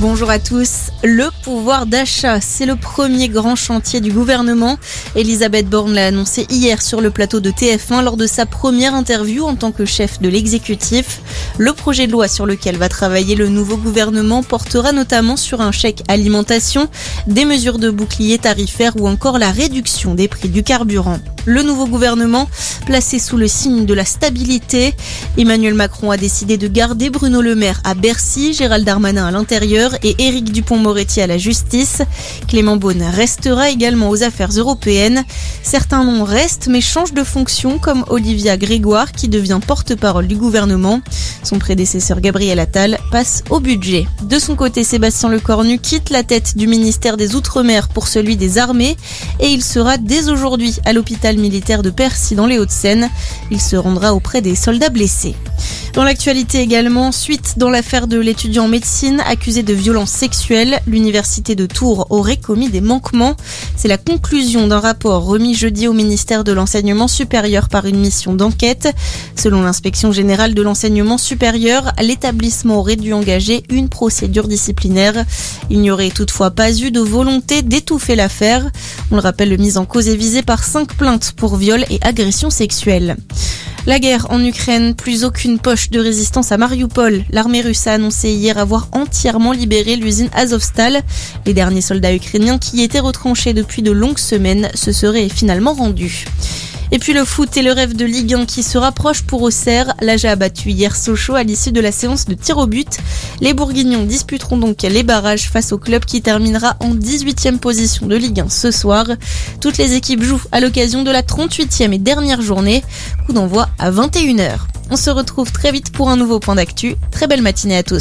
Bonjour à tous. Le pouvoir d'achat, c'est le premier grand chantier du gouvernement. Elisabeth Borne l'a annoncé hier sur le plateau de TF1 lors de sa première interview en tant que chef de l'exécutif. Le projet de loi sur lequel va travailler le nouveau gouvernement portera notamment sur un chèque alimentation, des mesures de bouclier tarifaire ou encore la réduction des prix du carburant. Le nouveau gouvernement, placé sous le signe de la stabilité, Emmanuel Macron a décidé de garder Bruno Le Maire à Bercy, Gérald Darmanin à l'intérieur et Éric Dupont-Moretti à la justice. Clément Beaune restera également aux affaires européennes. Certains noms restent mais changent de fonction comme Olivia Grégoire qui devient porte-parole du gouvernement. Son prédécesseur Gabriel Attal passe au budget. De son côté, Sébastien Lecornu quitte la tête du ministère des Outre-mer pour celui des armées et il sera dès aujourd'hui à l'hôpital militaire de Percy dans les Hauts-de-Seine. Il se rendra auprès des soldats blessés. Dans l'actualité également, suite dans l'affaire de l'étudiant en médecine accusé de violences sexuelles, l'université de Tours aurait commis des manquements. C'est la conclusion d'un rapport remis jeudi au ministère de l'enseignement supérieur par une mission d'enquête. Selon l'inspection générale de l'enseignement supérieur, l'établissement aurait dû engager une procédure disciplinaire. Il n'y aurait toutefois pas eu de volonté d'étouffer l'affaire. On le rappelle, le mise en cause est visé par cinq plaintes pour viol et agression sexuelle. La guerre en Ukraine, plus aucune poche de résistance à Mariupol. L'armée russe a annoncé hier avoir entièrement libéré l'usine Azovstal. Les derniers soldats ukrainiens qui étaient retranchés depuis de longues semaines se seraient finalement rendus. Et puis le foot et le rêve de Ligue 1 qui se rapproche pour Auxerre. L'AJA a battu hier Sochaux à l'issue de la séance de tir au but. Les Bourguignons disputeront donc les barrages face au club qui terminera en 18e position de Ligue 1 ce soir. Toutes les équipes jouent à l'occasion de la 38e et dernière journée. Coup d'envoi à 21h. On se retrouve très vite pour un nouveau point d'actu. Très belle matinée à tous.